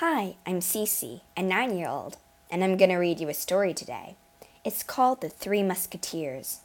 Hi, I'm Cece, a nine year old, and I'm going to read you a story today. It's called The Three Musketeers.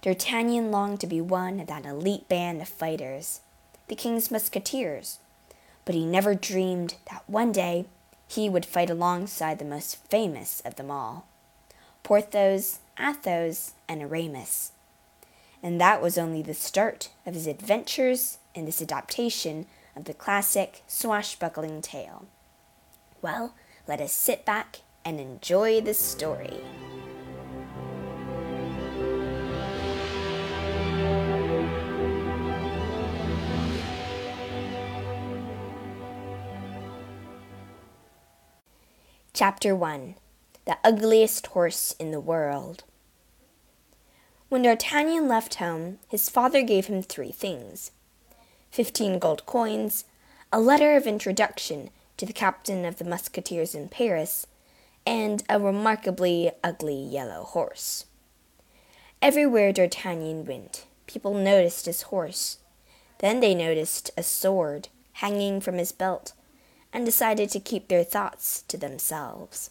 D'Artagnan longed to be one of that elite band of fighters, the King's Musketeers, but he never dreamed that one day he would fight alongside the most famous of them all Porthos, Athos, and Aramis. And that was only the start of his adventures in this adaptation of the classic swashbuckling tale. Well, let us sit back and enjoy the story. Chapter 1 The Ugliest Horse in the World. When D'Artagnan left home, his father gave him three things fifteen gold coins, a letter of introduction to the captain of the musketeers in Paris, and a remarkably ugly yellow horse. Everywhere D'Artagnan went, people noticed his horse. Then they noticed a sword hanging from his belt and decided to keep their thoughts to themselves.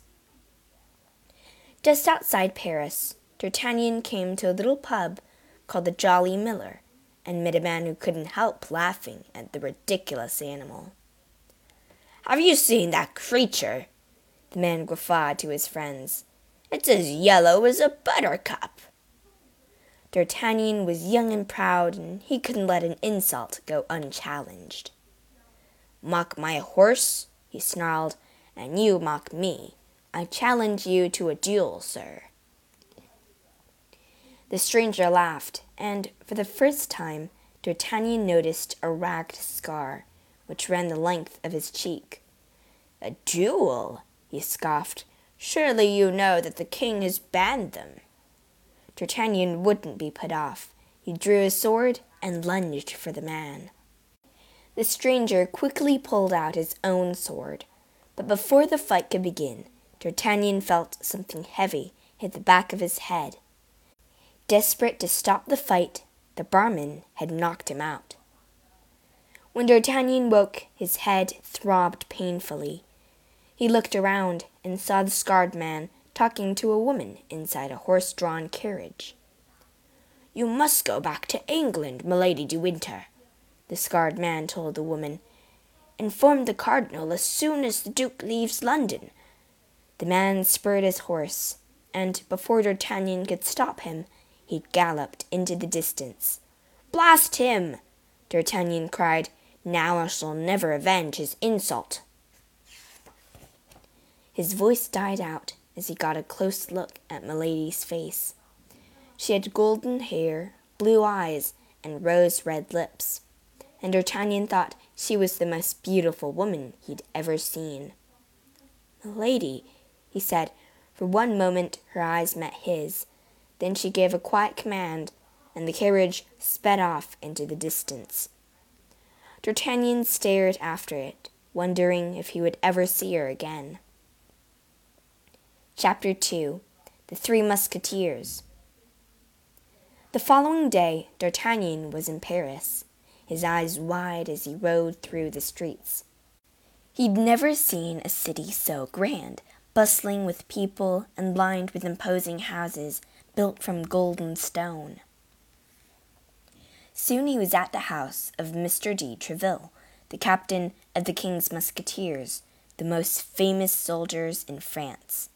Just outside Paris, D'Artagnan came to a little pub called the Jolly Miller and met a man who couldn't help laughing at the ridiculous animal. Have you seen that creature? The man guffawed to his friends. It's as yellow as a buttercup. D'Artagnan was young and proud, and he couldn't let an insult go unchallenged. Mock my horse, he snarled, and you mock me. I challenge you to a duel, sir. The stranger laughed, and for the first time D'Artagnan noticed a ragged scar which ran the length of his cheek. A duel? he scoffed. Surely you know that the king has banned them. D'Artagnan wouldn't be put off. He drew his sword and lunged for the man. The stranger quickly pulled out his own sword, but before the fight could begin, D'Artagnan felt something heavy hit the back of his head. Desperate to stop the fight, the barman had knocked him out. When D'Artagnan woke, his head throbbed painfully. He looked around and saw the scarred man talking to a woman inside a horse drawn carriage. You must go back to England, Milady de Winter, the scarred man told the woman. Inform the cardinal as soon as the duke leaves London. The man spurred his horse, and before D'Artagnan could stop him, he galloped into the distance. Blast him! D'Artagnan cried. Now I shall never avenge his insult. His voice died out as he got a close look at Milady's face. She had golden hair, blue eyes, and rose red lips, and D'Artagnan thought she was the most beautiful woman he'd ever seen. Milady, he said. For one moment her eyes met his, then she gave a quiet command, and the carriage sped off into the distance. D'Artagnan stared after it, wondering if he would ever see her again. Chapter 2 The Three Musketeers The following day, D'Artagnan was in Paris, his eyes wide as he rode through the streets. He'd never seen a city so grand, bustling with people and lined with imposing houses built from golden stone. Soon he was at the house of Mr. de Treville, the captain of the king's musketeers, the most famous soldiers in France.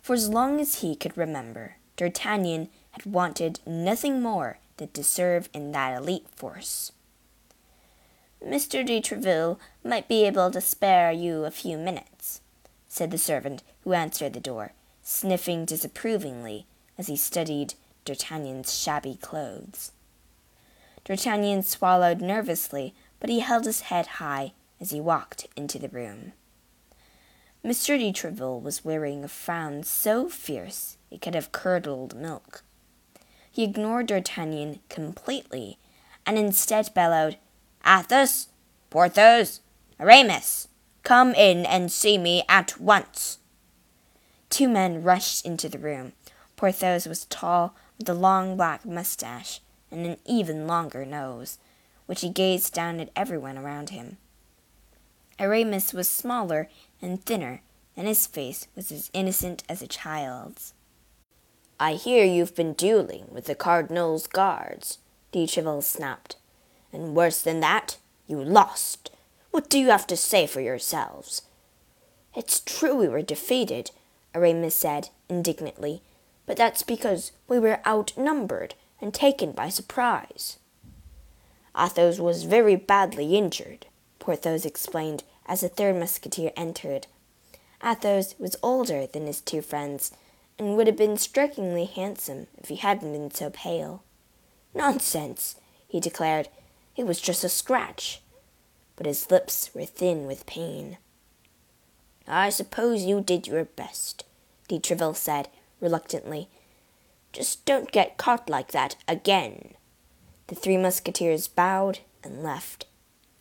For as long as he could remember, D'Artagnan had wanted nothing more than to serve in that elite force. Mr. de Treville might be able to spare you a few minutes, said the servant who answered the door, sniffing disapprovingly as he studied D'Artagnan's shabby clothes. D'Artagnan swallowed nervously, but he held his head high as he walked into the room. Monsieur de Treville was wearing a frown so fierce it could have curdled milk. He ignored D'Artagnan completely, and instead bellowed, Athos, Porthos, Aramis, come in and see me at once. Two men rushed into the room. Porthos was tall, with a long black mustache and an even longer nose, which he gazed down at everyone around him. Aramis was smaller and thinner, and his face was as innocent as a child's. I hear you've been dueling with the cardinal's guards, de Treville snapped. And worse than that, you lost. What do you have to say for yourselves? It's true we were defeated, Aramis said indignantly, but that's because we were outnumbered and taken by surprise. Athos was very badly injured, Porthos explained as the third musketeer entered. Athos was older than his two friends and would have been strikingly handsome if he hadn't been so pale. Nonsense, he declared. It was just a scratch. But his lips were thin with pain. I suppose you did your best, de Treville said reluctantly. Just don't get caught like that again. The three musketeers bowed and left.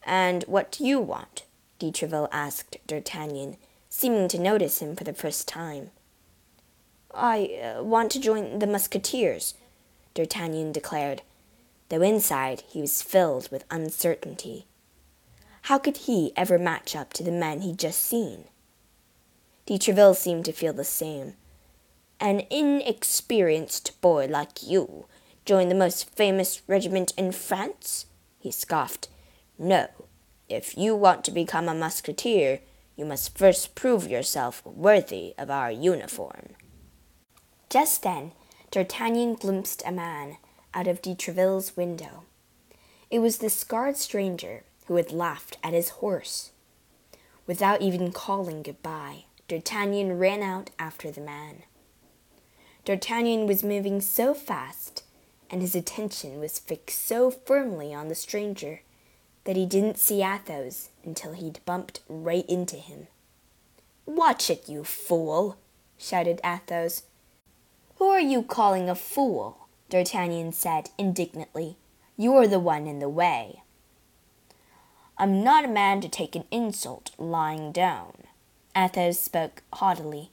And what do you want? de Treville asked D'Artagnan, seeming to notice him for the first time. I uh, want to join the musketeers, D'Artagnan declared, though inside he was filled with uncertainty. How could he ever match up to the men he'd just seen? De Treville seemed to feel the same. An inexperienced boy like you join the most famous regiment in France? he scoffed. No, if you want to become a musketeer, you must first prove yourself worthy of our uniform. Just then, D'Artagnan glimpsed a man out of de Treville's window. It was the scarred stranger who had laughed at his horse. Without even calling goodbye, D'Artagnan ran out after the man. D'Artagnan was moving so fast, and his attention was fixed so firmly on the stranger, that he didn't see Athos until he'd bumped right into him. Watch it, you fool! shouted Athos. Who are you calling a fool? D'Artagnan said indignantly. You're the one in the way. I'm not a man to take an insult lying down, Athos spoke haughtily,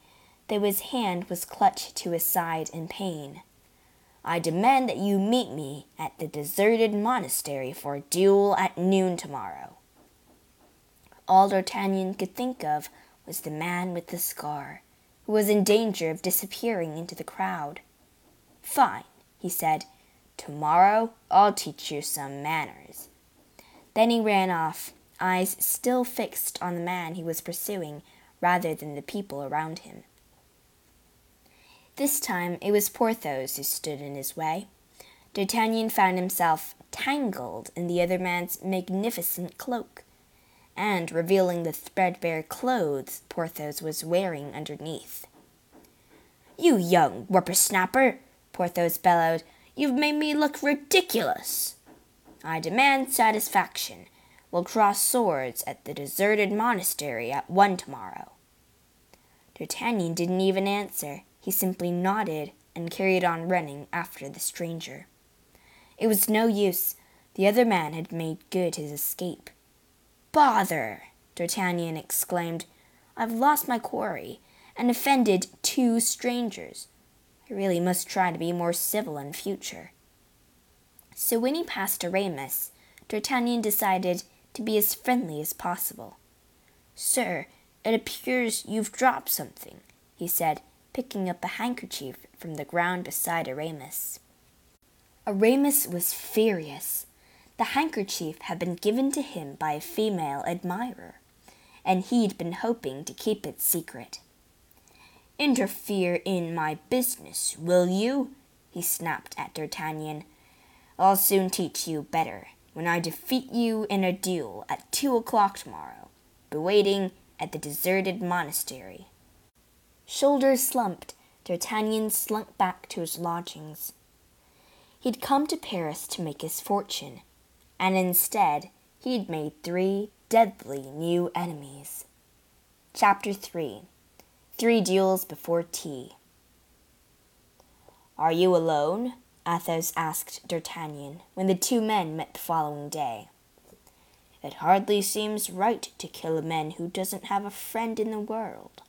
though his hand was clutched to his side in pain. I demand that you meet me at the deserted monastery for a duel at noon tomorrow. All D'Artagnan could think of was the man with the scar, who was in danger of disappearing into the crowd. Fine, he said. Tomorrow I'll teach you some manners. Then he ran off, eyes still fixed on the man he was pursuing rather than the people around him. This time it was Porthos who stood in his way. D'Artagnan found himself tangled in the other man's magnificent cloak, and revealing the threadbare clothes Porthos was wearing underneath. You young whippersnapper, Porthos bellowed, you've made me look ridiculous. I demand satisfaction. We'll cross swords at the deserted monastery at one tomorrow. D'Artagnan didn't even answer. He simply nodded and carried on running after the stranger. It was no use. The other man had made good his escape. Bother! D'Artagnan exclaimed. I've lost my quarry and offended two strangers. I really must try to be more civil in future. So when he passed Aramis, D'Artagnan decided to be as friendly as possible. Sir, it appears you've dropped something, he said, picking up a handkerchief from the ground beside Aramis. Aramis was furious. The handkerchief had been given to him by a female admirer, and he'd been hoping to keep it secret. Interfere in my business, will you? he snapped at D'Artagnan. I'll soon teach you better when I defeat you in a duel at two o'clock tomorrow. Be waiting at the deserted monastery. Shoulders slumped, D'Artagnan slunk back to his lodgings. He'd come to Paris to make his fortune, and instead he'd made three deadly new enemies. Chapter 3 Three Duels Before Tea Are you alone? Athos asked D'Artagnan when the two men met the following day. It hardly seems right to kill a man who doesn't have a friend in the world.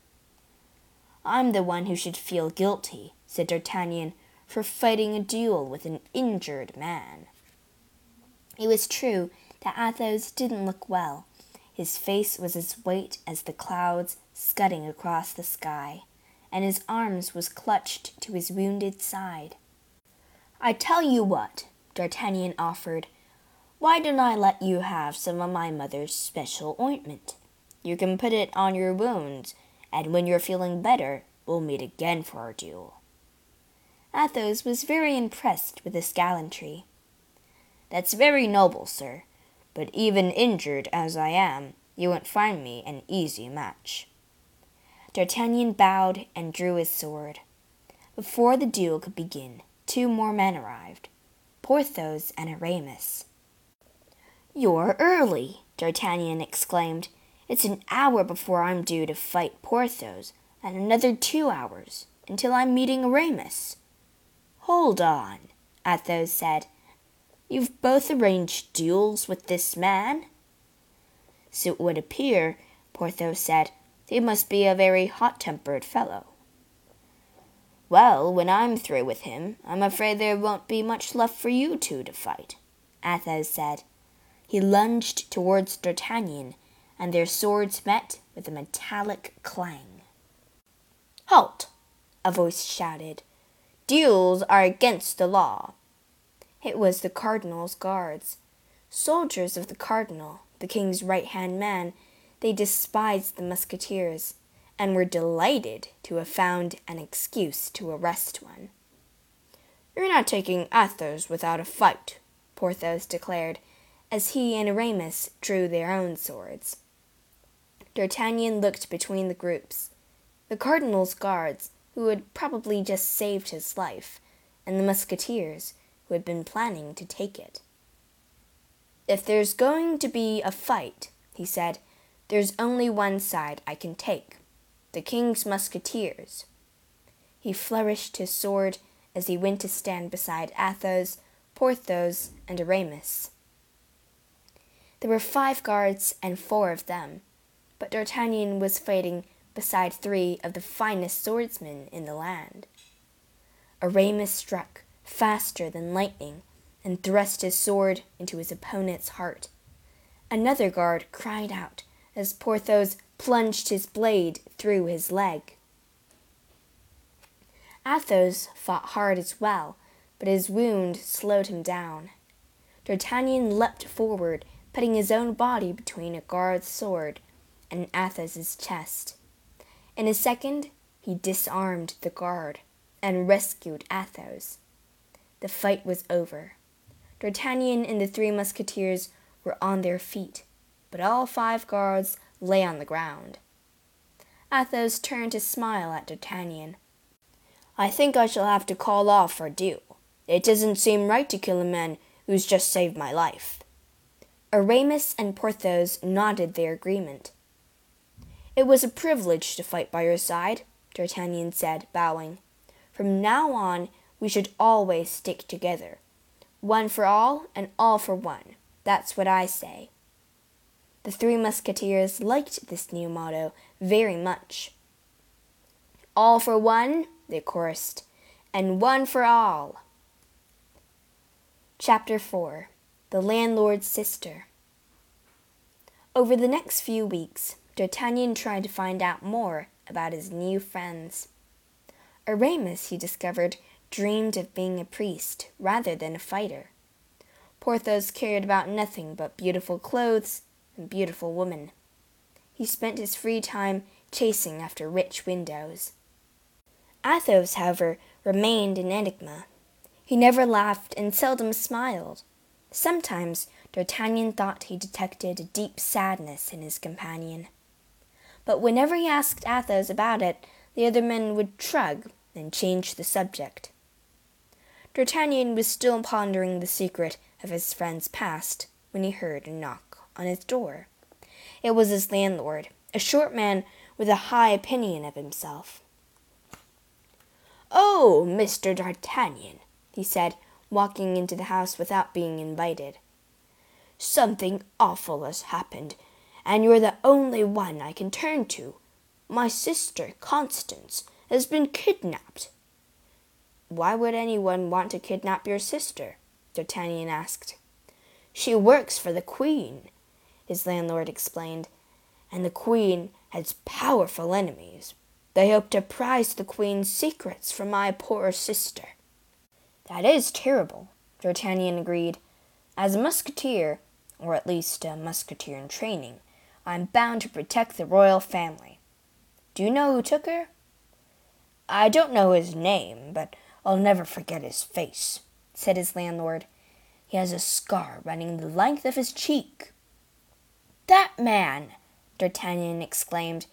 I'm the one who should feel guilty, said D'Artagnan, for fighting a duel with an injured man. It was true that Athos didn't look well. His face was as white as the clouds scudding across the sky, and his arms was clutched to his wounded side. I tell you what, D'Artagnan offered, why don't I let you have some of my mother's special ointment? You can put it on your wounds, and when you're feeling better, we'll meet again for our duel. Athos was very impressed with this gallantry. That's very noble, sir, but even injured as I am, you won't find me an easy match. D'Artagnan bowed and drew his sword. Before the duel could begin, two more men arrived Porthos and Aramis. You're early, D'Artagnan exclaimed. It's an hour before I'm due to fight Porthos, and another two hours until I'm meeting Aramis. Hold on, Athos said. You've both arranged duels with this man? So it would appear, Porthos said, he must be a very hot tempered fellow. Well, when I'm through with him, I'm afraid there won't be much left for you two to fight, Athos said. He lunged towards D'Artagnan, and their swords met with a metallic clang. Halt! a voice shouted. Duels are against the law. It was the cardinal's guards. Soldiers of the cardinal, the king's right hand man, they despised the musketeers, and were delighted to have found an excuse to arrest one. You're not taking Athos without a fight, Porthos declared, as he and Aramis drew their own swords. D'Artagnan looked between the groups. The cardinal's guards, who had probably just saved his life, and the musketeers, who had been planning to take it. If there's going to be a fight, he said, there's only one side I can take the king's musketeers. He flourished his sword as he went to stand beside Athos, Porthos, and Aramis. There were five guards and four of them, but D'Artagnan was fighting beside three of the finest swordsmen in the land. Aramis struck faster than lightning and thrust his sword into his opponent's heart. Another guard cried out as Porthos plunged his blade through his leg. Athos fought hard as well, but his wound slowed him down. D'Artagnan leapt forward putting his own body between a guard's sword and Athos's chest. In a second, he disarmed the guard and rescued Athos. The fight was over. D'Artagnan and the three musketeers were on their feet, but all five guards lay on the ground. Athos turned to smile at D'Artagnan. I think I shall have to call off our duel. It doesn't seem right to kill a man who's just saved my life. Aramis and Porthos nodded their agreement. It was a privilege to fight by your side, D'Artagnan said, bowing. From now on, we should always stick together. One for all and all for one. That's what I say. The three musketeers liked this new motto very much. All for one, they chorused, and one for all. Chapter 4 the landlord's sister. Over the next few weeks, D'Artagnan tried to find out more about his new friends. Aramis, he discovered, dreamed of being a priest rather than a fighter. Porthos cared about nothing but beautiful clothes and beautiful women. He spent his free time chasing after rich windows. Athos, however, remained an enigma. He never laughed and seldom smiled. Sometimes D'Artagnan thought he detected a deep sadness in his companion. But whenever he asked Athos about it, the other men would shrug and change the subject. D'Artagnan was still pondering the secret of his friend's past when he heard a knock on his door. It was his landlord, a short man with a high opinion of himself. Oh, Mr. D'Artagnan, he said, walking into the house without being invited. Something awful has happened, and you're the only one I can turn to. My sister, Constance, has been kidnapped. Why would anyone want to kidnap your sister? D'Artagnan asked. She works for the Queen. his landlord explained, and the queen has powerful enemies. They hope to prise the queen's secrets from my poor sister. That is terrible, D'Artagnan agreed. As a musketeer, or at least a musketeer in training, I am bound to protect the royal family. Do you know who took her? I don't know his name, but I'll never forget his face, said his landlord. He has a scar running the length of his cheek. That man! D'Artagnan exclaimed.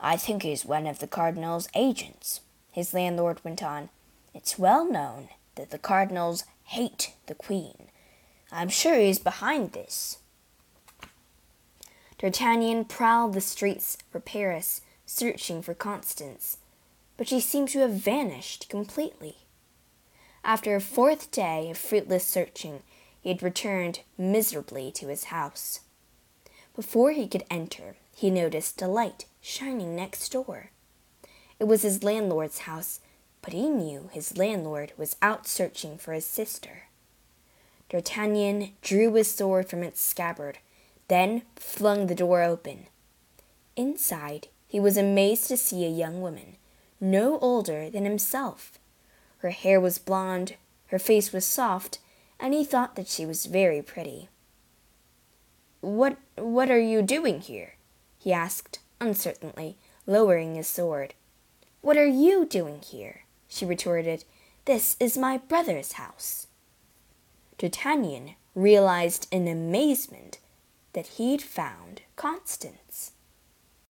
I think he's one of the cardinal's agents, his landlord went on. It's well known that the cardinals hate the queen. I'm sure he's behind this. D'Artagnan prowled the streets for Paris, searching for Constance, but she seemed to have vanished completely. After a fourth day of fruitless searching, he had returned miserably to his house. Before he could enter, he noticed a light shining next door. It was his landlord's house, but he knew his landlord was out searching for his sister. D'Artagnan drew his sword from its scabbard, then flung the door open. Inside, he was amazed to see a young woman, no older than himself. Her hair was blonde, her face was soft, and he thought that she was very pretty. What what are you doing here? he asked uncertainly, lowering his sword. What are you doing here? she retorted. This is my brother's house. D'Artagnan realized in amazement that he'd found Constance.